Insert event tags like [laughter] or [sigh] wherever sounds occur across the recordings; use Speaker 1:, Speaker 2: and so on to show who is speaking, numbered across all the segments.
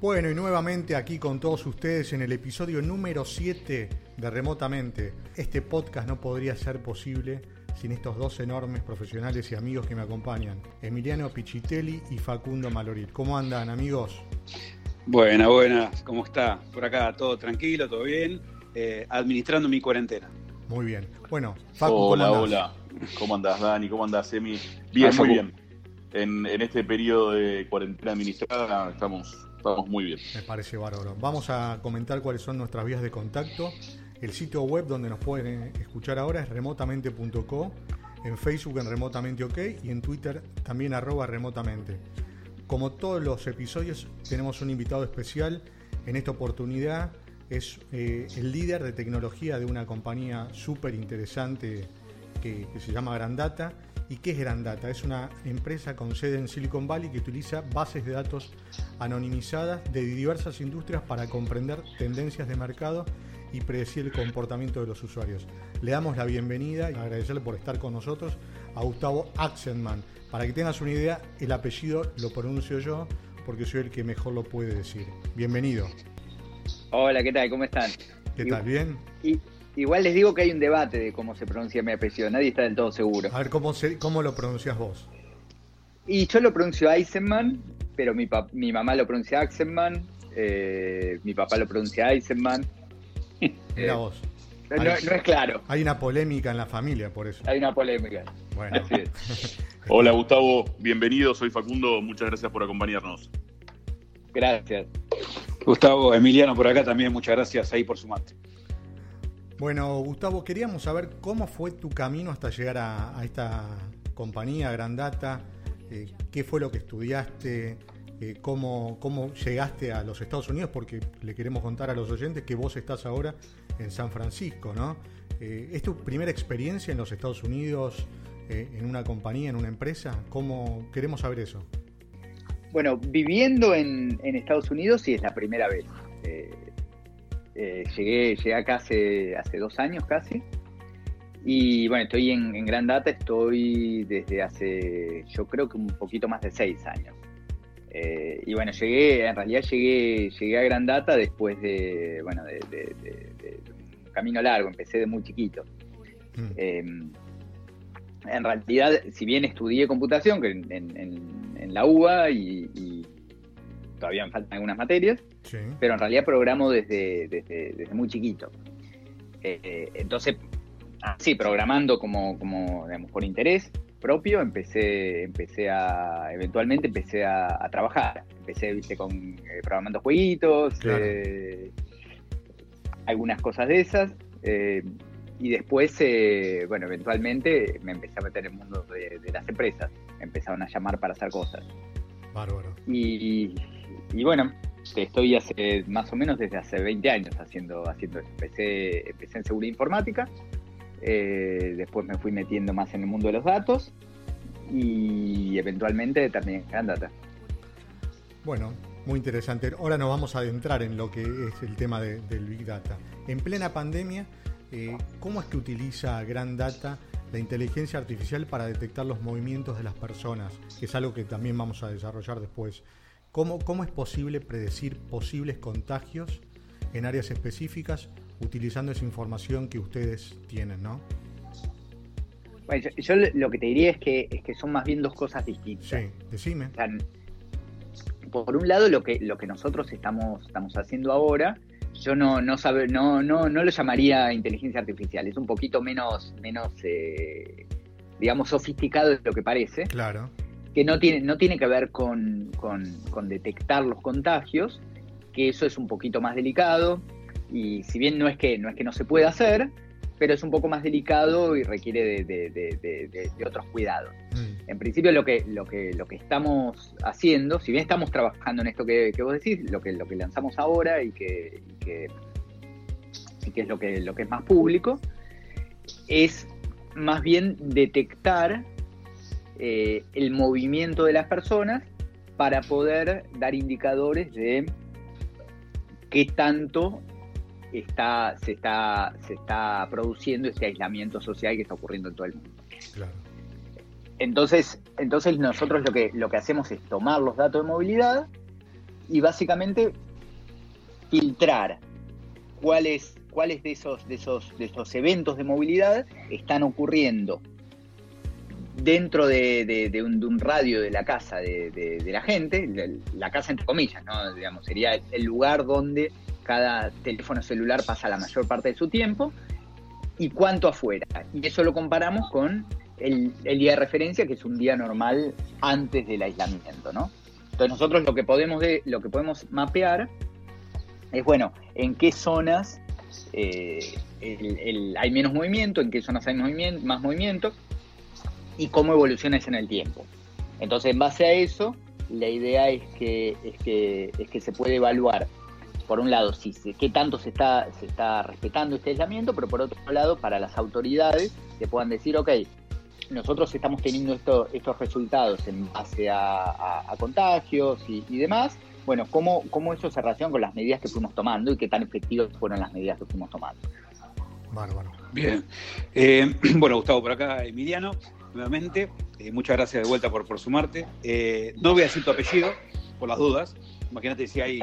Speaker 1: Bueno, y nuevamente aquí con todos ustedes en el episodio número 7 de Remotamente. Este podcast no podría ser posible sin estos dos enormes profesionales y amigos que me acompañan, Emiliano Pichitelli y Facundo Malorit. ¿Cómo andan, amigos?
Speaker 2: Buenas, buenas. ¿Cómo está? Por acá todo tranquilo, todo bien, eh, administrando mi cuarentena.
Speaker 1: Muy bien. Bueno,
Speaker 3: Facu, hola, ¿cómo hola. ¿Cómo andás, Dani? ¿Cómo andás, Emi? Bien, muy bien. En, en este periodo de cuarentena administrada estamos Estamos muy bien.
Speaker 1: Me parece bárbaro. Vamos a comentar cuáles son nuestras vías de contacto. El sitio web donde nos pueden escuchar ahora es remotamente.co, en Facebook en Remotamente OK y en Twitter también arroba remotamente. Como todos los episodios, tenemos un invitado especial. En esta oportunidad es eh, el líder de tecnología de una compañía súper interesante que, que se llama Grandata ¿Y qué es Grandata? Es una empresa con sede en Silicon Valley que utiliza bases de datos anonimizadas de diversas industrias para comprender tendencias de mercado y predecir el comportamiento de los usuarios. Le damos la bienvenida y agradecerle por estar con nosotros a Gustavo Axelman. Para que tengas una idea, el apellido lo pronuncio yo porque soy el que mejor lo puede decir. Bienvenido.
Speaker 4: Hola, ¿qué tal? ¿Cómo están?
Speaker 1: ¿Qué tal? ¿Bien?
Speaker 4: Igual les digo que hay un debate de cómo se pronuncia mi apellido, nadie está del todo seguro.
Speaker 1: A ver, ¿cómo, cómo lo pronuncias vos?
Speaker 4: Y yo lo pronuncio Eisenman, pero mi, mi mamá lo pronuncia Axenman, eh, mi papá lo pronuncia Eisenman.
Speaker 1: Mira eh, vos.
Speaker 4: No, no, es claro.
Speaker 1: Hay una polémica en la familia por eso.
Speaker 4: Hay una polémica.
Speaker 1: Bueno. [laughs]
Speaker 3: Hola Gustavo, bienvenido, soy Facundo, muchas gracias por acompañarnos.
Speaker 4: Gracias.
Speaker 2: Gustavo, Emiliano por acá también, muchas gracias ahí por su mate.
Speaker 1: Bueno, Gustavo, queríamos saber cómo fue tu camino hasta llegar a, esta compañía, Grandata, eh, qué fue lo que estudiaste, eh, cómo, cómo llegaste a los Estados Unidos, porque le queremos contar a los oyentes que vos estás ahora en San Francisco, ¿no? Eh, ¿Es tu primera experiencia en los Estados Unidos, en una compañía, en una empresa? ¿Cómo queremos saber eso?
Speaker 4: Bueno, viviendo en, en Estados Unidos sí es la primera vez. Eh, llegué, llegué acá hace, hace dos años casi. Y bueno, estoy en, en Gran Data, estoy desde hace, yo creo que un poquito más de seis años. Eh, y bueno, llegué, en realidad llegué, llegué a Gran Data después de, bueno, de, un camino largo, empecé de muy chiquito. Mm. Eh, en realidad, si bien estudié computación que en, la UBA y todavía me faltan algunas materias, pero en realidad programo desde, desde, muy chiquito. Eh, entonces, sí, programando como, como digamos, por interés propio, empecé, empecé a, eventualmente empecé a, trabajar. Empecé, viste, con eh, programando jueguitos, eh, algunas cosas de esas. y después, bueno, eventualmente me empecé a meter en el mundo de, de las empresas. Me empezaron a llamar para hacer cosas.
Speaker 1: Bárbaro.
Speaker 4: Y, y bueno, estoy hace más o menos desde hace 20 años haciendo, haciendo. Empecé, empecé en seguridad informática, eh, después me fui metiendo más en el mundo de los datos y eventualmente también en Data.
Speaker 1: Bueno, muy interesante. Ahora nos vamos a adentrar en lo que es el tema del Big Data. En plena pandemia, eh, ¿cómo es que utiliza Gran Data la inteligencia artificial para detectar los movimientos de las personas? Es algo que también vamos a desarrollar después. ¿Cómo, ¿Cómo es posible predecir posibles contagios en áreas específicas utilizando esa información que ustedes tienen, no?
Speaker 4: Bueno, yo, lo que te diría es que, es que son más bien dos cosas distintas.
Speaker 1: Sí, decime.
Speaker 4: por un lado, lo que, lo que nosotros estamos, estamos haciendo ahora, yo no, no, sabe, no, no, no lo llamaría inteligencia artificial, es un poquito menos, menos eh, digamos, sofisticado de lo que parece.
Speaker 1: Claro
Speaker 4: que no tiene, no tiene que ver con, detectar los contagios, que eso es un poquito más delicado, y si bien no es que no, es que no se pueda hacer, pero es un poco más delicado y requiere de, otros cuidados. Mm. En principio lo que, lo, que, lo que estamos haciendo, si bien estamos trabajando en esto que, vos decís, lo que, lo que lanzamos ahora y que, y qué es lo que, lo que es más público, es más bien detectar eh, el movimiento de las personas para poder dar indicadores de qué tanto está, se, está, se está produciendo este aislamiento social que está ocurriendo en todo el mundo. Entonces, entonces nosotros lo que, lo que hacemos es tomar los datos de movilidad y básicamente filtrar cuáles, cuáles de, esos, de, esos, de esos eventos de movilidad están ocurriendo dentro de, un, radio de la casa de, la gente, la casa entre comillas, ¿no? Digamos, sería el lugar donde cada teléfono celular pasa la mayor parte de su tiempo, y cuánto afuera. Y eso lo comparamos con el, día de referencia, que es un día normal antes del aislamiento, ¿no? Entonces nosotros lo que podemos, de, lo que podemos mapear es, bueno, en qué zonas eh, hay menos movimiento, en qué zonas hay más movimiento y cómo evoluciona eso en el tiempo. Entonces, en base a eso, la idea es que, es que, es que se puede evaluar, por un lado, si qué tanto se está, se está respetando este aislamiento, pero por otro lado, para las autoridades que puedan decir, ok, nosotros estamos teniendo estos resultados en base a, contagios y, demás. Bueno, ¿cómo, ¿cómo eso se relaciona con las medidas que fuimos tomando y qué tan efectivas fueron las medidas que fuimos tomando?
Speaker 2: Bárbaro. Bien. Eh, [clears throat] bueno, Gustavo, por acá, Emiliano, nuevamente. Eh, muchas gracias de vuelta por, por sumarte. Eh, no voy a decir tu apellido, por las dudas. Imagínate si hay,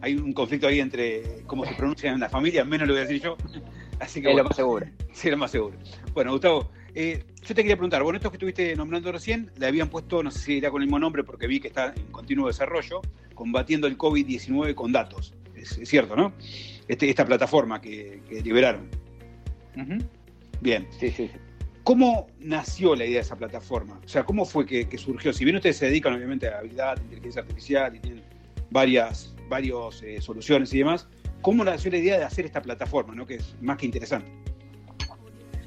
Speaker 2: hay un conflicto ahí entre cómo se pronuncia en la familia, menos lo voy a decir yo. [laughs]
Speaker 4: Así que, es lo más seguro. [laughs]
Speaker 2: Sí, lo más seguro. Bueno, Gustavo, eh, yo te quería preguntar, bueno, esto que estuviste nombrando recién, le habían puesto, no sé si era con el mismo nombre, porque vi que está en continuo desarrollo, combatiendo el COVID-19 con datos. Es, cierto, ¿no? Este, esta plataforma que, liberaron. Bien.
Speaker 4: Sí, sí,
Speaker 2: ¿Cómo nació la idea de esa plataforma? O sea, ¿cómo fue que, surgió? Si bien ustedes se dedican obviamente a habilidad, inteligencia artificial y tienen varias, varias eh, soluciones y demás, ¿cómo nació la idea de hacer esta plataforma, ¿no? que es más que interesante?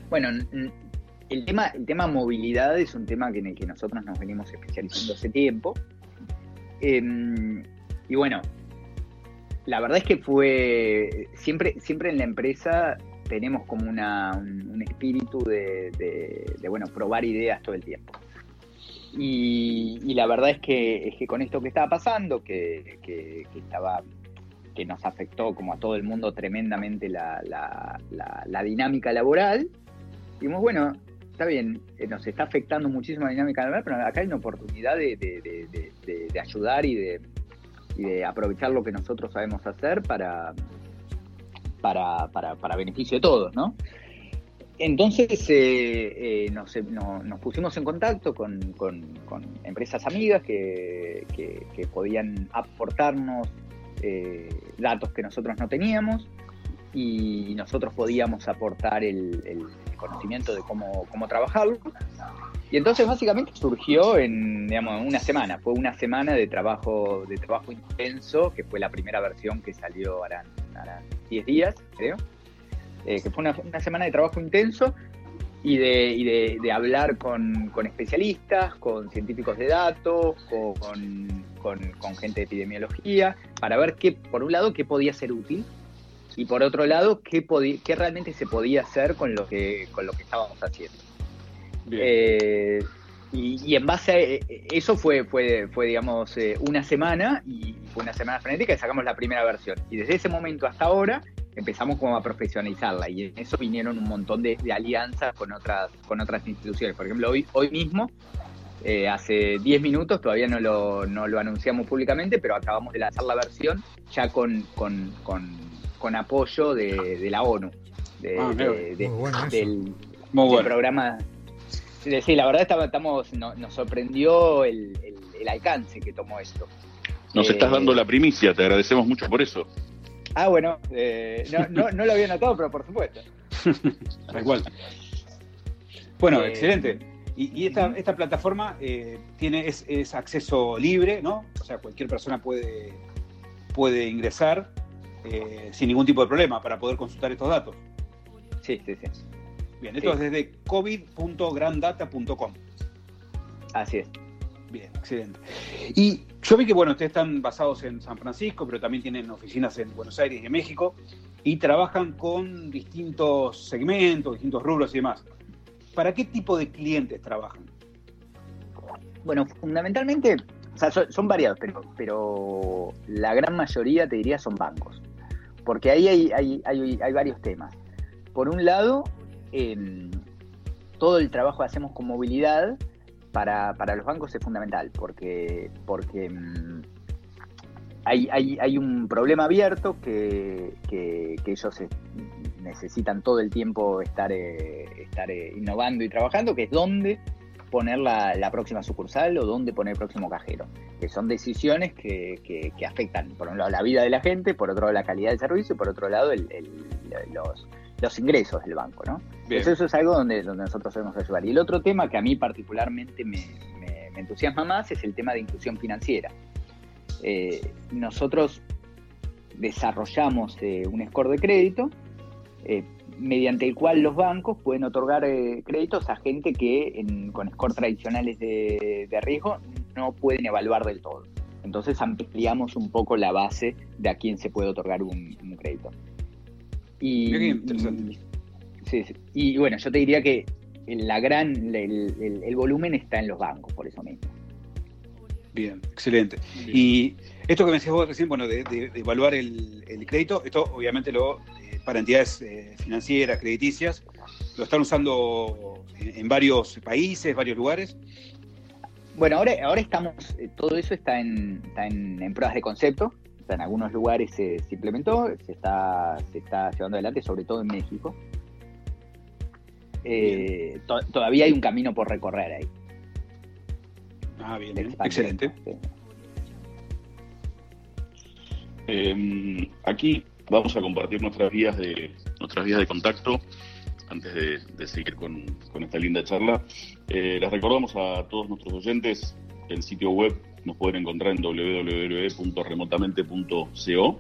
Speaker 4: Bueno, el tema, el tema movilidad es un tema en el que nosotros nos venimos especializando hace tiempo. Em, y bueno, la verdad es que fue siempre, siempre en la empresa tenemos como una, un, espíritu de, bueno, probar ideas todo el tiempo. Y, la verdad es que, es que con esto que estaba pasando, que, estaba que nos afectó como a todo el mundo tremendamente la, la dinámica laboral, dijimos, bueno, está bien, eh, nos está afectando muchísimo la dinámica laboral, pero acá hay una oportunidad de, ayudar y de, aprovechar lo que nosotros sabemos hacer para, para, beneficio de todos, ¿no? Entonces eh, eh, nos, pusimos en contacto con, empresas amigas que, podían aportarnos datos que nosotros no teníamos y nosotros podíamos aportar el, conocimiento de cómo, cómo, trabajarlo. Y entonces básicamente surgió en digamos, una semana, fue una semana de trabajo, de trabajo intenso, que fue la primera versión que salió ahora 10 días, creo, eh, que fue una, semana de trabajo intenso y de, y de, de hablar con, con, especialistas, con científicos de datos, con, con, con gente de epidemiología, para ver qué, por un lado, qué podía ser útil y por otro lado, qué, qué realmente se podía hacer con lo que, con lo que estábamos haciendo. Eh, y, en base a eh, eso fue, fue, fue digamos, eh, una semana y fue una semana frenética y sacamos la primera versión. Y desde ese momento hasta ahora empezamos como a profesionalizarla y en eso vinieron un montón de, alianzas con otras, con otras instituciones. Por ejemplo, hoy, hoy mismo, hace 10 minutos, todavía no lo, no lo anunciamos públicamente, pero acabamos de lanzar la versión ya con, con con apoyo de, la ONU, ah, del, programa. Sí, la verdad estamos, nos sorprendió el, alcance que tomó esto.
Speaker 3: Nos estás eh, dando la primicia, te agradecemos mucho por eso.
Speaker 4: Ah, bueno, eh, no, lo había notado, pero por supuesto. [laughs]
Speaker 2: Igual. Bueno, eh, excelente. Y, esta, esta, plataforma tiene es, es, acceso libre, ¿no? O sea, cualquier persona puede, puede ingresar eh, sin ningún tipo de problema para poder consultar estos datos.
Speaker 4: Sí, sí, sí.
Speaker 2: Bien, esto es desde covid.grandata.com.
Speaker 4: Así es.
Speaker 2: Bien, excelente. Y yo vi que, bueno, ustedes están basados en San Francisco, pero también tienen oficinas en Buenos Aires y en México. y trabajan con distintos segmentos, distintos rubros y demás. ¿Para qué tipo de clientes trabajan?
Speaker 4: Bueno, fundamentalmente, o sea, son, variados, pero, pero la gran mayoría, te diría, son bancos. Porque ahí hay, hay, varios temas. Por un lado, todo el trabajo que hacemos con movilidad para, los bancos es fundamental, porque, porque em, hay, un problema abierto que, ellos necesitan todo el tiempo estar, eh, estar eh, innovando y trabajando, que es dónde poner la, próxima sucursal o dónde poner el próximo cajero, que son decisiones que, afectan, por un lado, la vida de la gente, por otro lado, la calidad del servicio y por otro lado, los, ingresos del banco, ¿no? eso es algo donde, donde nosotros debemos ayudar. Y el otro tema que a mí particularmente me entusiasma más es el tema de inclusión financiera. Eh, nosotros desarrollamos eh, un score de crédito eh, mediante el cual los bancos pueden otorgar créditos a gente que con score tradicionales de, riesgo no pueden evaluar del todo. Entonces ampliamos un poco la base de a quién se puede otorgar un, crédito. Y, y, bueno, yo te diría que la gran, el volumen está en los bancos, por eso mismo.
Speaker 2: Bien, excelente. Y esto que me decías vos recién, bueno, de, evaluar el, crédito, esto obviamente lo eh, para entidades eh, financieras, crediticias, lo están usando en, varios países, varios lugares.
Speaker 4: Bueno, ahora, ahora estamos, eh, todo eso está en, en, pruebas de concepto, en algunos lugares se, implementó, se está, se está llevando adelante, sobre todo en México. todavía hay un camino por recorrer ahí.
Speaker 2: Ah, bien, excelente.
Speaker 3: Em, aquí vamos a compartir nuestras vías de nuestras vías de contacto antes de, seguir con, esta linda charla. Eh, les recordamos a todos nuestros oyentes el sitio web nos pueden encontrar en www.remotamente.co.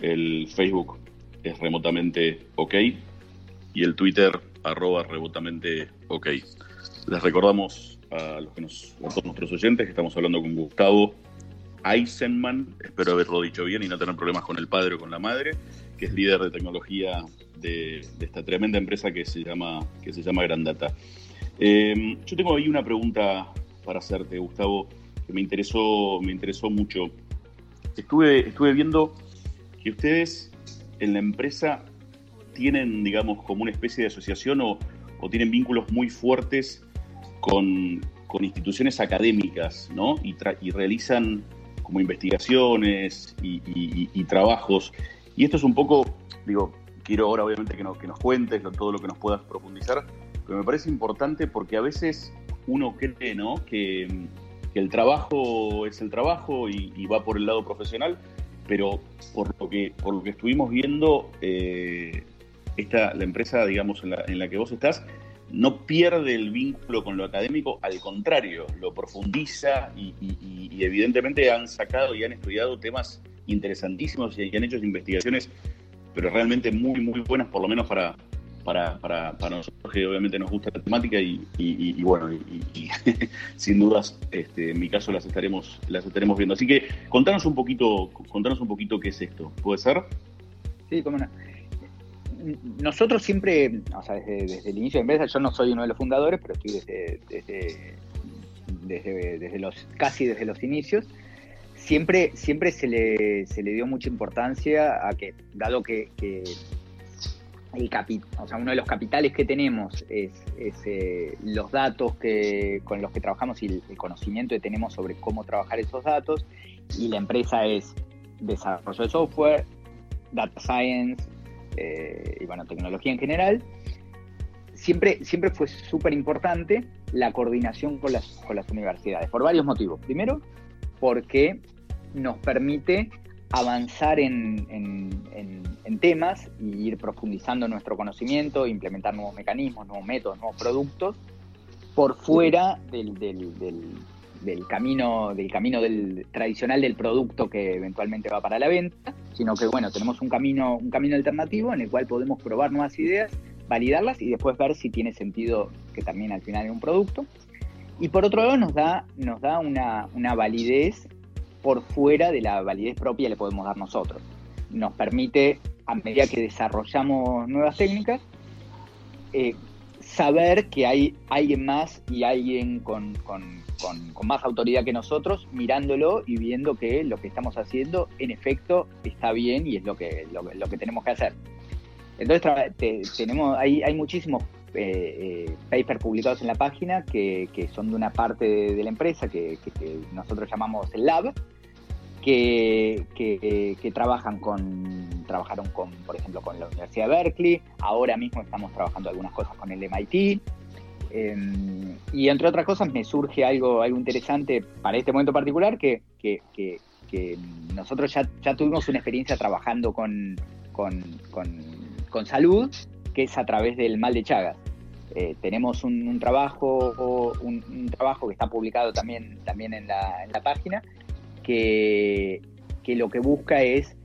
Speaker 3: El Facebook es remotamente ok y el Twitter arroba remotamente ok. Les recordamos a, los que nos, todos nuestros oyentes que estamos hablando con Gustavo Eisenman, espero haberlo dicho bien y no tener problemas con el padre o con la madre, que es líder de tecnología de, esta tremenda empresa que se llama, que se llama Grandata. Eh, yo tengo ahí una pregunta para hacerte, Gustavo, me interesó, me interesó mucho. Estuve, estuve viendo que ustedes en la empresa tienen, digamos, como una especie de asociación o, o tienen vínculos muy fuertes con, instituciones académicas, ¿no? Y, realizan como investigaciones y, trabajos. Y esto es un poco, digo, quiero ahora obviamente que, que nos cuentes todo lo que nos puedas profundizar, pero me parece importante porque a veces uno cree, ¿no? Que, el trabajo es el trabajo y, va por el lado profesional, pero por lo que, por lo que estuvimos viendo, eh, esta, la empresa, digamos, en la, en la que vos estás, no pierde el vínculo con lo académico, al contrario, lo profundiza y, evidentemente han sacado y han estudiado temas interesantísimos y, han hecho investigaciones, pero realmente muy, muy buenas, por lo menos para, para, para, nosotros que obviamente nos gusta la temática y, bueno, y, [laughs] sin dudas, este, en mi caso las estaremos, las estaremos viendo. Así que contanos un poquito, contanos un poquito qué es esto, ¿puede ser?
Speaker 4: Sí, cómo no nosotros siempre, o sea, desde, el inicio de empresa, yo no soy uno de los fundadores, pero estoy desde, desde, los, casi desde los inicios, siempre, siempre se, le, se le dio mucha importancia a que, dado que, el capi, o sea, uno de los capitales que tenemos es, eh, los datos que, con los que trabajamos y el, conocimiento que tenemos sobre cómo trabajar esos datos, y la empresa es desarrollo de software, data science, eh, y bueno, tecnología en general, siempre, siempre fue súper importante la coordinación con las, con las universidades, por varios motivos. Primero, porque nos permite avanzar en, temas y ir profundizando nuestro conocimiento, implementar nuevos mecanismos, nuevos métodos, nuevos productos, por fuera del, del camino, del camino del tradicional del producto que eventualmente va para la venta, sino que bueno, tenemos un camino, un camino alternativo en el cual podemos probar nuevas ideas, validarlas y después ver si tiene sentido que también al final es un producto. Y por otro lado nos da, nos da una, una validez por fuera de la validez propia le podemos dar nosotros. Nos permite a medida que desarrollamos nuevas técnicas, eh, saber que hay alguien más y alguien con, más autoridad que nosotros mirándolo y viendo que lo que estamos haciendo en efecto está bien y es lo que, lo, que tenemos que hacer. Entonces tenemos, hay, hay muchísimos eh, eh, papers publicados en la página que, son de una parte de, la empresa que, nosotros llamamos el lab, que, que, trabajan con, trabajaron con, por ejemplo, con la Universidad de Berkeley, ahora mismo estamos trabajando algunas cosas con el MIT, em, y entre otras cosas me surge algo, algo interesante para este momento particular, que, que, nosotros ya, ya, tuvimos una experiencia trabajando con, con, con, salud, que es a través del mal de Chagas. Eh, tenemos un, trabajo un, un, trabajo que está publicado también, también en, la, en la página que, lo que busca es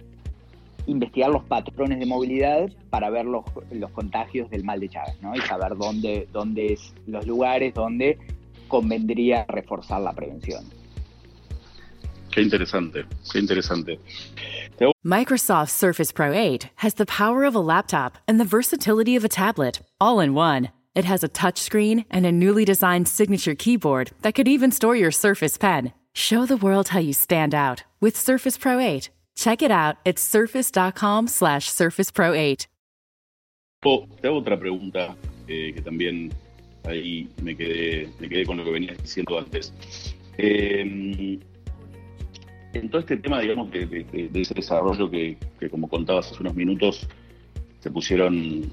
Speaker 4: investigar los patrones de movilidad para ver los, los contagios del mal de Chagas, ¿no? Y saber dónde, dónde es los lugares donde convendría reforzar la prevención.
Speaker 3: Qué interesante, qué interesante.
Speaker 5: Microsoft Surface Pro 8 has the power of a laptop and the versatility of a tablet, all in one. It has a touchscreen and a newly designed signature keyboard that could even store your Surface Pen. Show the world how you stand out with Surface Pro 8. Check it out at surface.com slash Surface Pro 8.
Speaker 3: te hago otra pregunta eh, que también ahí me quedé, me quedé con lo que venías diciendo antes. Eh, en todo este tema, digamos, de, ese desarrollo que, como contabas hace unos minutos, se pusieron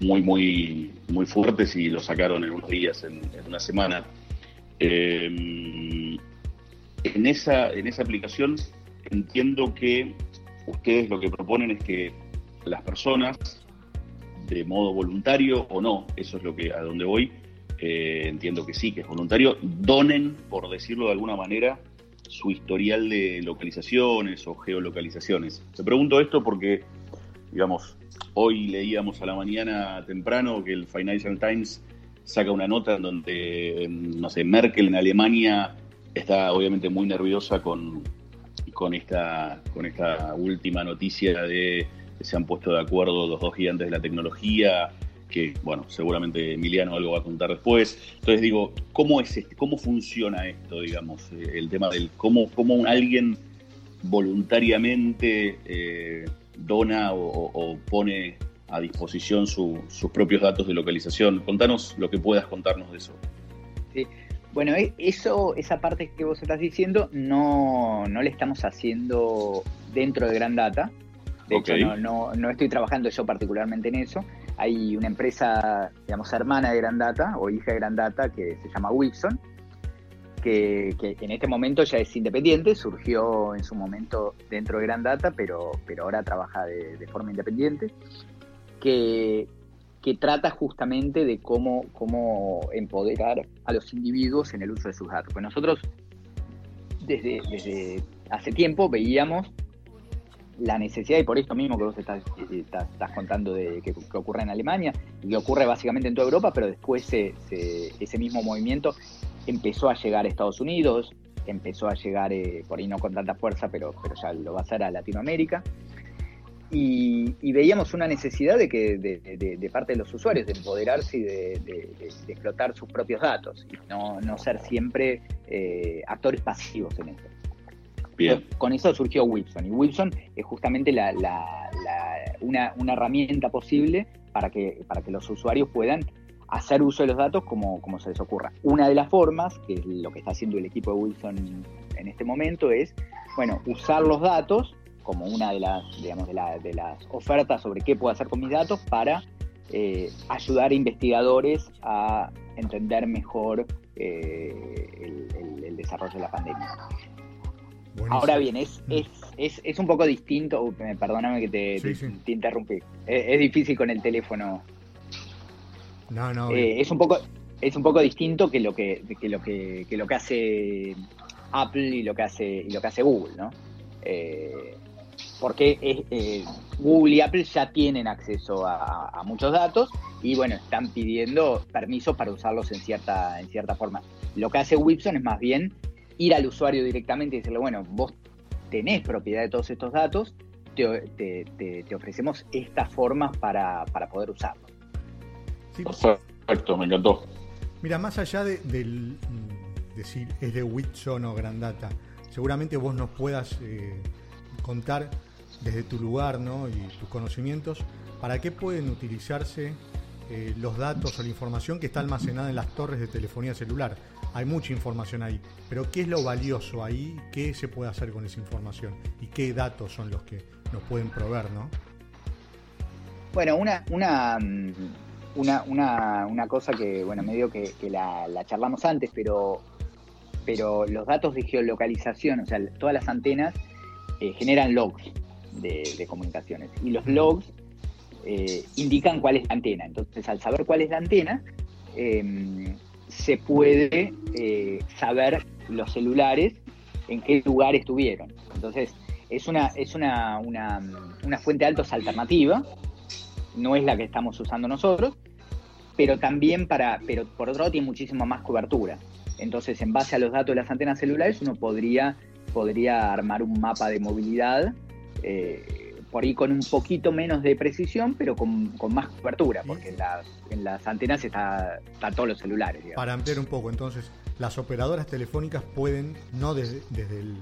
Speaker 3: muy, muy, muy fuertes y lo sacaron en unos días, en, una semana. Eh, en esa, en esa aplicación entiendo que ustedes lo que proponen es que las personas, de modo voluntario o no, eso es lo que a donde voy, eh, entiendo que sí, que es voluntario, donen, por decirlo de alguna manera, su historial de localizaciones o geolocalizaciones. Te pregunto esto porque, digamos, hoy leíamos a la mañana temprano que el Financial Times saca una nota en donde, no sé, Merkel en Alemania está obviamente muy nerviosa con, con, esta, con esta última noticia de que se han puesto de acuerdo los dos gigantes de la tecnología, que, bueno, seguramente Emiliano algo va a contar después. Entonces digo, ¿cómo, es este, cómo funciona esto, digamos, eh, el tema del cómo, cómo alguien voluntariamente eh, dona o, pone a disposición sus propios datos de localización? Contanos lo que puedas contarnos de eso.
Speaker 4: Sí, bueno, e, eso, esa parte que vos estás diciendo no, no le estamos haciendo dentro de Gran Data. De hecho, no, no, estoy trabajando yo particularmente en eso. Hay una empresa, digamos, hermana de Gran Data o hija de Gran Data que se llama Wilson, que, en este momento ya es independiente, surgió en su momento dentro de Gran Data, pero, pero ahora trabaja de, de forma independiente, que, que trata justamente de cómo, cómo empoderar a los individuos en el uso de sus datos. Pues nosotros desde, desde hace tiempo veíamos la necesidad, y por esto mismo que vos estás, estás, contando de que, ocurre en Alemania, y que ocurre básicamente en toda Europa, pero después ese mismo movimiento empezó a llegar a Estados Unidos, empezó a llegar, eh, por ahí no con tanta fuerza, pero, pero ya lo va a hacer a Latinoamérica, y, veíamos una necesidad de que de, parte de los usuarios de empoderarse y de, explotar sus propios datos y no, ser siempre eh, actores pasivos en esto. Con eso surgió Wilson y Wilson es justamente una, herramienta posible para que, para que los usuarios puedan hacer uso de los datos como, como se les ocurra. Una de las formas, que es lo que está haciendo el equipo de Wilson en este momento, es bueno, usar los datos como una de las, digamos, de, las ofertas sobre qué puedo hacer con mis datos para eh, ayudar a investigadores a entender mejor eh, el, desarrollo de la pandemia. Ahora bien, es, mm. es, es, un poco distinto, uh, perdóname que te, interrumpí, es, difícil con el teléfono.
Speaker 1: No, no.
Speaker 4: Eh, es un poco es un poco distinto que lo que, lo que, lo que hace Apple y lo que hace y lo que hace Google, ¿no? porque eh, Google y Apple ya tienen acceso a, muchos datos y bueno, están pidiendo permiso para usarlos en cierta, en cierta forma. Lo que hace Wilson es más bien ir al usuario directamente y decirle, bueno, vos tenés propiedad de todos estos datos, te, ofrecemos estas formas para, poder usarlo.
Speaker 3: Perfecto, me encantó.
Speaker 1: Mira, más allá de, del decir es de Whitson o Grandata, seguramente vos nos puedas eh, contar desde tu lugar ¿no? y tus conocimientos para qué pueden utilizarse eh, los datos o la información que está almacenada en las torres de telefonía celular. Hay mucha información ahí, pero ¿qué es lo valioso ahí? ¿Qué se puede hacer con esa información? ¿Y qué datos son los que nos pueden proveer? ¿no?
Speaker 4: Bueno, una, una, mm, una, una, cosa que, bueno, medio que, la charlamos antes, pero pero los datos de geolocalización, o sea, todas las antenas eh, generan logs de, comunicaciones y los logs eh, indican cuál es la antena. Entonces, al saber cuál es la antena, em, se puede eh, saber los celulares en qué lugar estuvieron. Entonces, es una, es una, una, una fuente de datos alternativa, no es la que estamos usando nosotros, pero también para, pero por otro lado tiene muchísima más cobertura. Entonces, en base a los datos de las antenas celulares, uno podría, podría armar un mapa de movilidad, eh, por ahí con un poquito menos de precisión, pero con, más cobertura, porque en las, antenas están está todos los celulares.
Speaker 1: Para ampliar un poco, entonces, las operadoras telefónicas pueden, no desde, desde el,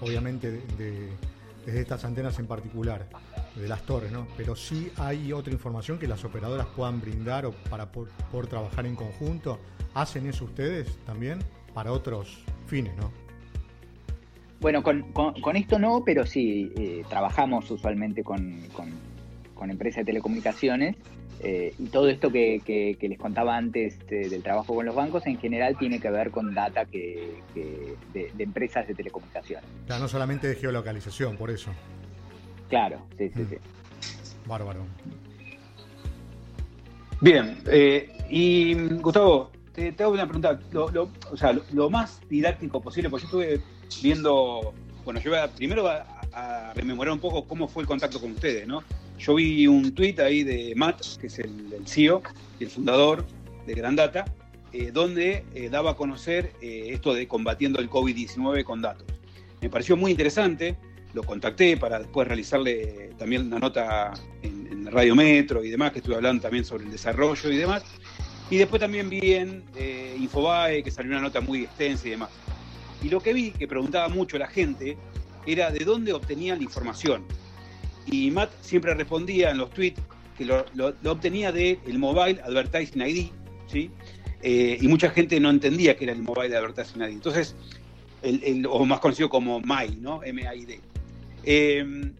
Speaker 1: obviamente, desde estas antenas en particular, de las torres, ¿no? Pero sí hay otra información que las operadoras puedan brindar o para poder trabajar en conjunto ¿Hacen eso ustedes también para otros fines, no?
Speaker 4: Bueno, con, esto no, pero sí, eh, trabajamos usualmente con, empresas de telecomunicaciones eh, y todo esto que, les contaba antes eh, del trabajo con los bancos en general tiene que ver con data que, de, empresas de telecomunicaciones.
Speaker 1: Ya, no solamente de geolocalización, por eso.
Speaker 4: Claro, sí, sí, mm. sí.
Speaker 1: Bárbaro.
Speaker 2: Bien, y Gustavo, te, hago una pregunta, lo, o sea, lo, más didáctico posible, porque yo estuve viendo, bueno, yo voy primero a, rememorar un poco cómo fue el contacto con ustedes, ¿no? Yo vi un tweet ahí de Matt, que es el, CEO y el fundador de Grandata, eh, donde eh, daba a conocer eh, esto de combatiendo el COVID-19 con datos. Me pareció muy interesante, lo contacté para después realizarle también una nota en, en Radio Metro y demás, que estuve hablando también sobre el desarrollo y demás. Y después también vi en eh, Infobae que salió una nota muy extensa y demás. Y lo que vi, que preguntaba mucho la gente, era de dónde obtenían la información. Y Matt siempre respondía en los tweets que lo, obtenía del el Mobile Advertising ID, ¿sí? Eh, y mucha gente no entendía que era el Mobile Advertising ID. Entonces, el, o más conocido como MAI, ¿no? M-A-I-D. Eh,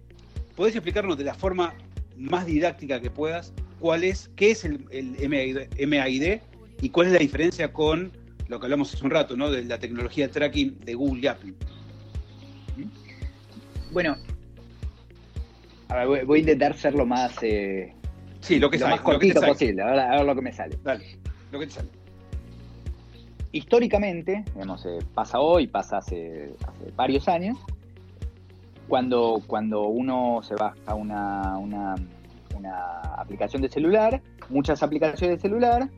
Speaker 2: ¿Podés explicarnos de la forma más didáctica que puedas cuál es, qué es el, MAID, y cuál es la diferencia con lo que hablamos hace un rato, ¿no? De la tecnología de tracking de Google y Apple.
Speaker 4: Bueno, voy, a intentar ser lo más, eh,
Speaker 2: sí, lo que
Speaker 4: más cortito posible, a ver, lo que me sale.
Speaker 2: Dale, lo que te sale.
Speaker 4: Históricamente, digamos, eh, pasa hoy, pasa hace, varios años, cuando, cuando uno se baja una, una una aplicación de celular, muchas aplicaciones de celular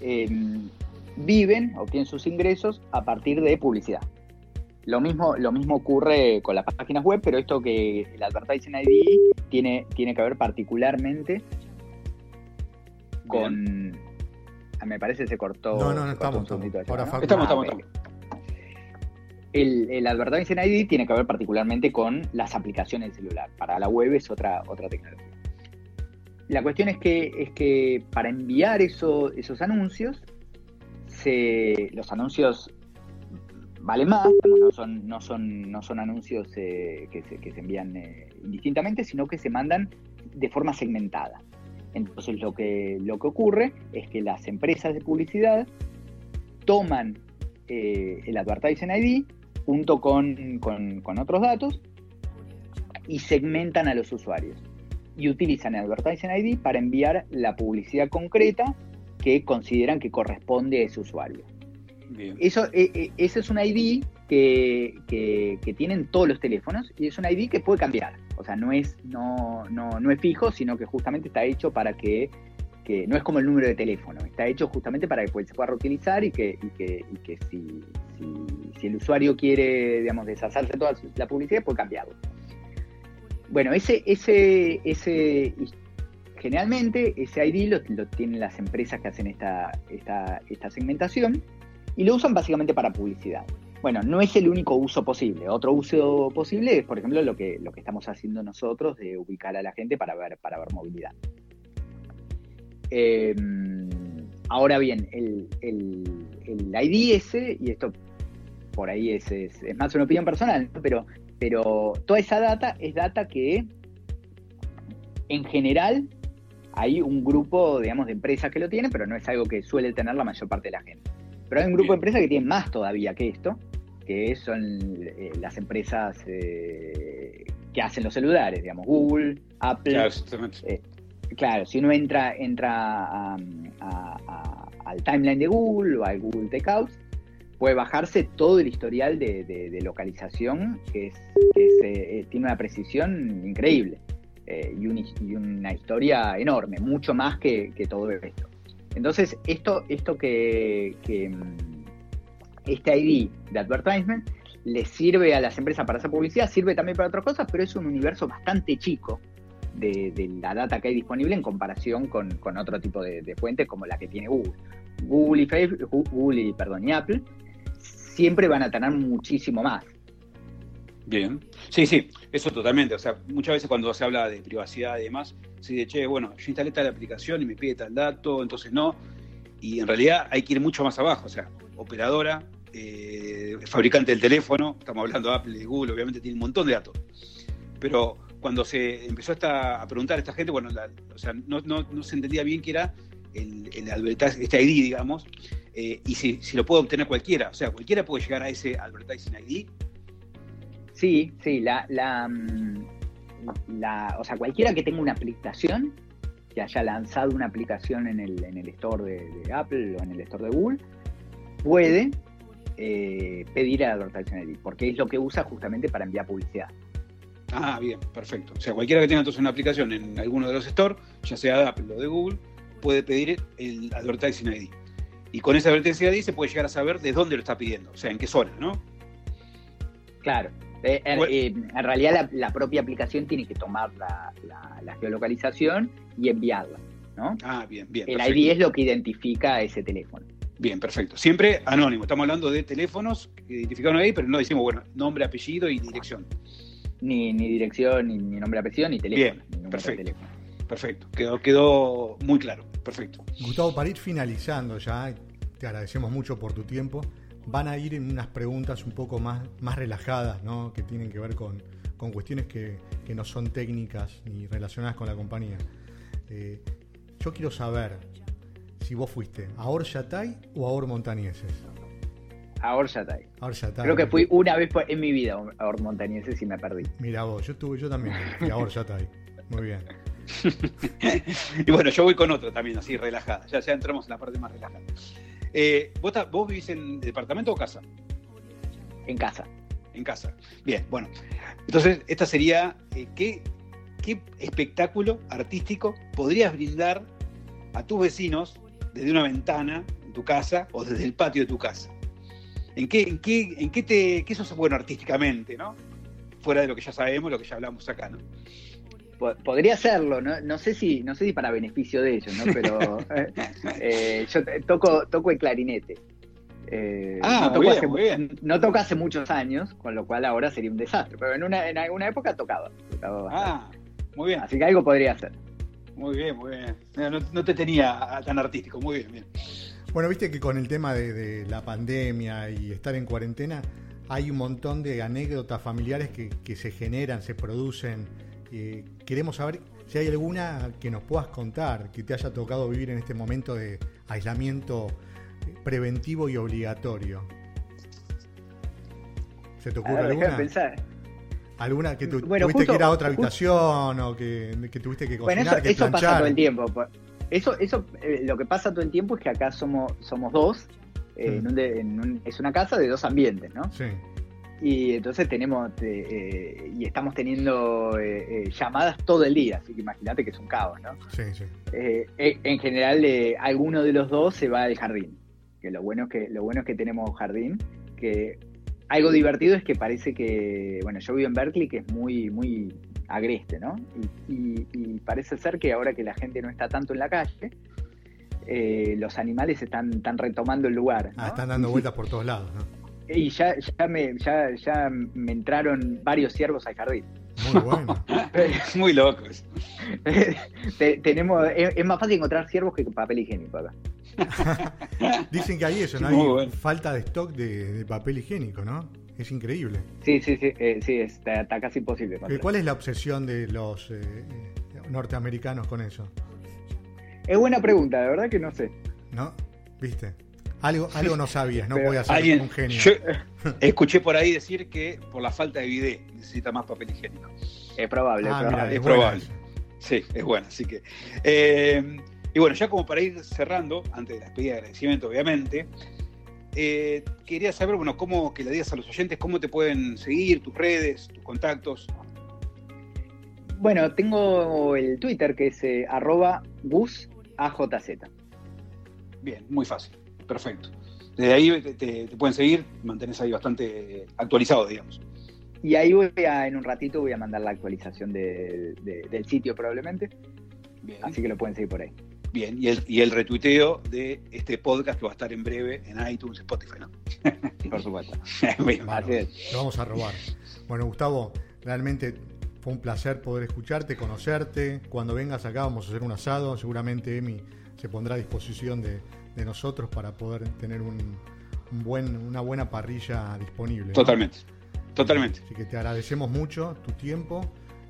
Speaker 4: em, viven o tienen sus ingresos a partir de publicidad. Lo mismo, lo mismo ocurre con las páginas web, pero esto que el Advertising ID tiene, tiene que ver particularmente con... Ah, me parece se cortó.
Speaker 1: No, no, no, estamos.
Speaker 2: estamos, estamos,
Speaker 4: El, el, Advertising ID tiene que ver particularmente con las aplicaciones del celular. Para la web es otra, otra tecnología la cuestión es que, es que para enviar esos anuncios, los anuncios valen más, no son, anuncios eh, que, se, envían eh, indistintamente, sino que se mandan de forma segmentada. Entonces lo que, lo que ocurre es que las empresas de publicidad toman eh, el Advertising ID junto con, con otros datos y segmentan a los usuarios y utilizan el Advertising ID para enviar la publicidad concreta que consideran que corresponde a ese usuario. Eso, eh, eh, ese es un ID que, que, tienen todos los teléfonos y es un ID que puede cambiar. O sea, no es, no, no, no es fijo, sino que justamente está hecho para que, que, no es como el número de teléfono, está hecho justamente para que se pueda reutilizar y que, y que, y que si, si, si, el usuario quiere, digamos, deshacerse de toda la publicidad, puede cambiarlo. Bueno, ese, ese, ese, generalmente ese ID lo, tienen las empresas que hacen esta, esta, segmentación y lo usan básicamente para publicidad. Bueno, no es el único uso posible. Otro uso posible es, por ejemplo, lo que, lo que estamos haciendo nosotros de ubicar a la gente para ver, para ver movilidad. Em, ahora bien, el, el, el, ID ese, y esto por ahí es, es, más una opinión personal, pero, pero toda esa data es data que en general hay un grupo, digamos, de empresas que lo tienen, pero no es algo que suele tener la mayor parte de la gente. Pero hay un grupo de empresas que tienen más todavía que esto, que son eh, las empresas eh, que hacen los celulares, digamos, Google, Apple, claro, si uno entra, entra al timeline de Google o al Google Takeouts, puede bajarse todo el historial de, localización que, es, eh, tiene una precisión increíble eh, y, una historia enorme, mucho más que, todo esto. Entonces, esto, esto que, mm, este ID de advertisement le sirve a las empresas para hacer publicidad, sirve también para otras cosas, pero es un universo bastante chico de, la data que hay disponible en comparación con, otro tipo de, fuentes como la que tiene Google. Google y, Facebook, Google y, perdón, y Apple siempre van a tener muchísimo más.
Speaker 2: Bien. Sí, sí, eso totalmente. O sea, muchas veces cuando se habla de privacidad y demás, se dice, che, bueno, yo instalé tal aplicación y me pide tal dato, entonces no. Y en realidad hay que ir mucho más abajo. O sea, operadora, eh, fabricante del teléfono, estamos hablando de Apple y Google, obviamente tiene un montón de datos. Pero cuando se empezó a preguntar a esta gente, bueno, o sea, no, se entendía bien qué era el, este ID, digamos, eh, y si, lo puede obtener cualquiera, o sea, cualquiera puede llegar a ese advertising ID.
Speaker 4: Sí, sí, la, la, mm, la, o sea, cualquiera que tenga una aplicación, que haya lanzado una aplicación en el, en el store de, Apple o en el store de Google, puede eh, pedir el advertising ID, porque es lo que usa justamente para enviar publicidad.
Speaker 2: Ah, bien, perfecto. O sea, cualquiera que tenga entonces una aplicación en alguno de los stores, ya sea de Apple o de Google, puede pedir el Advertising ID. Y con ese Advertising ID se puede llegar a saber de dónde lo está pidiendo, o sea, en qué zona, ¿no?
Speaker 4: Claro. Eh, eh, en realidad la, propia aplicación tiene que tomar la, geolocalización y enviarla, ¿no?
Speaker 2: Ah, bien, bien.
Speaker 4: El ID es lo que identifica ese teléfono.
Speaker 2: Bien, perfecto. Siempre anónimo. Estamos hablando de teléfonos que identificaron ahí, pero no decimos, bueno, nombre, apellido y dirección
Speaker 4: ni, dirección, ni, nombre, apellido, ni teléfono.
Speaker 2: Bien, perfecto. Perfecto, quedó, quedó muy claro. Perfecto.
Speaker 1: Gustavo, para ir finalizando ya, te agradecemos mucho por tu tiempo. Van a ir en unas preguntas un poco más, más relajadas, ¿no? que tienen que ver con, cuestiones que, no son técnicas ni relacionadas con la compañía. Eh, yo quiero saber si vos fuiste a Orchatay o a Or Montañeses
Speaker 4: a Orsatay. Creo que fui una vez en mi vida a Or y me perdí.
Speaker 1: Mira vos, yo estuve, yo también fui a Orsatay. Muy bien. [laughs]
Speaker 2: y bueno, yo voy con otro también, así relajada. Ya, ya entramos en la parte más relajada. Eh, ¿vos, vivís en departamento o casa?
Speaker 4: En casa.
Speaker 2: En casa. Bien, bueno. Entonces, esta sería, eh, ¿qué, ¿qué espectáculo artístico podrías brindar a tus vecinos desde una ventana en tu casa o desde el patio de tu casa? ¿En qué, en qué, en qué te, qué sos bueno artísticamente, no? Fuera de lo que ya sabemos, lo que ya hablamos acá, ¿no?
Speaker 4: Podría serlo, ¿no? no sé si no sé si para beneficio de ellos, ¿no? Pero [laughs] eh, yo toco toco el clarinete.
Speaker 2: Eh, ah, no, toco hace, bien.
Speaker 4: no toco hace muchos años, con lo cual ahora sería un desastre. Pero en una en alguna época tocaba.
Speaker 2: ah, muy bien.
Speaker 4: Así que algo podría hacer.
Speaker 2: Muy bien, muy bien. No, no te tenía tan artístico, muy bien, bien.
Speaker 1: Bueno, viste que con el tema de, la pandemia y estar en cuarentena, hay un montón de anécdotas familiares que, se generan, se producen. Eh, queremos saber si hay alguna que nos puedas contar, que te haya tocado vivir en este momento de aislamiento preventivo y obligatorio. ¿Se te ocurre alguna?
Speaker 4: Pensar.
Speaker 1: ¿Alguna que tuviste que ir a otra habitación o que, tuviste que cocinar, bueno, eso,
Speaker 4: eso pasa todo el tiempo. Eso, eso eh, lo que pasa todo el tiempo es que acá somos, somos dos, eh, es una casa de dos ambientes, ¿no? Sí. Y entonces tenemos, eh, y estamos teniendo llamadas todo el día, así que imagínate que es un caos, ¿no? Sí, sí. en general, alguno de los dos se va al jardín, que lo bueno es que, lo bueno es que tenemos jardín, que algo divertido es que parece que, bueno, yo vivo en Berkeley, que es muy, muy agreste, ¿no? Y, parece ser que ahora que la gente no está tanto en la calle, eh, los animales están, están retomando el lugar.
Speaker 1: Ah, están dando vueltas por todos lados, ¿no?
Speaker 4: Y ya, ya, me, ya, ya me entraron varios ciervos al jardín.
Speaker 1: Muy bueno. [laughs]
Speaker 2: Muy locos. [laughs]
Speaker 4: tenemos, es, más fácil encontrar ciervos que papel higiénico acá. [laughs]
Speaker 1: Dicen que hay eso, ¿no? Hay falta de stock de, papel higiénico, ¿no? Es increíble.
Speaker 4: Sí, sí, sí, eh, sí está, casi imposible.
Speaker 1: ¿Cuál es la obsesión de los eh, norteamericanos con eso?
Speaker 4: Es buena pregunta, de verdad que no sé.
Speaker 1: ¿No? ¿Viste? Algo, algo no sabías, no podía ser un genio. [laughs]
Speaker 2: escuché por ahí decir que por la falta de bidet necesita más papel higiénico.
Speaker 4: Es probable,
Speaker 2: ah, es, probable. Sí, es bueno. Así que. Eh, y bueno, ya como para ir cerrando, antes de la despedida de agradecimiento, obviamente, eh, quería saber, bueno, cómo que le digas a los oyentes cómo te pueden seguir, tus redes, tus contactos.
Speaker 4: Bueno, tengo el Twitter que es eh, arroba busajz.
Speaker 2: Bien, muy fácil. Perfecto. Desde ahí te, pueden seguir, mantenés ahí bastante actualizado, digamos.
Speaker 4: Y ahí voy a, en un ratito voy a mandar la actualización del sitio probablemente. Así que lo pueden seguir por ahí.
Speaker 2: Bien, y el, y el retuiteo de este podcast que va a estar en breve en iTunes, Spotify, ¿no?
Speaker 4: Por supuesto. [laughs]
Speaker 1: lo vamos a robar. Bueno, Gustavo, realmente fue un placer poder escucharte, conocerte. Cuando vengas acá vamos a hacer un asado. Seguramente Emi se pondrá a disposición de, de nosotros para poder tener un, buen, una buena parrilla disponible.
Speaker 2: Totalmente, totalmente.
Speaker 1: Así que te agradecemos mucho tu tiempo.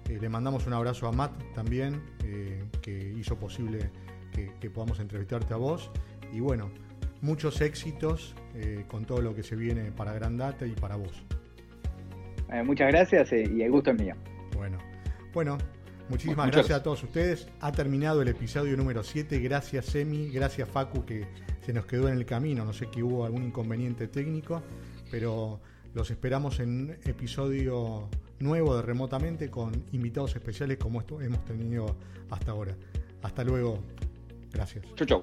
Speaker 1: Eh, le mandamos un abrazo a Matt también, eh, que hizo posible que, podamos entrevistarte a vos. Y bueno, muchos éxitos eh, con todo lo que se viene para Grandata y para vos.
Speaker 4: muchas gracias y el gusto es mío.
Speaker 1: Bueno, bueno, Muchísimas gracias a todos ustedes. Ha terminado el episodio número 7. Gracias, Semi. Gracias, Facu, que se nos quedó en el camino. No sé que hubo algún inconveniente técnico, pero los esperamos en un episodio nuevo de Remotamente con invitados especiales como esto hemos tenido hasta ahora. Hasta luego. Gracias.
Speaker 2: Chau, chau.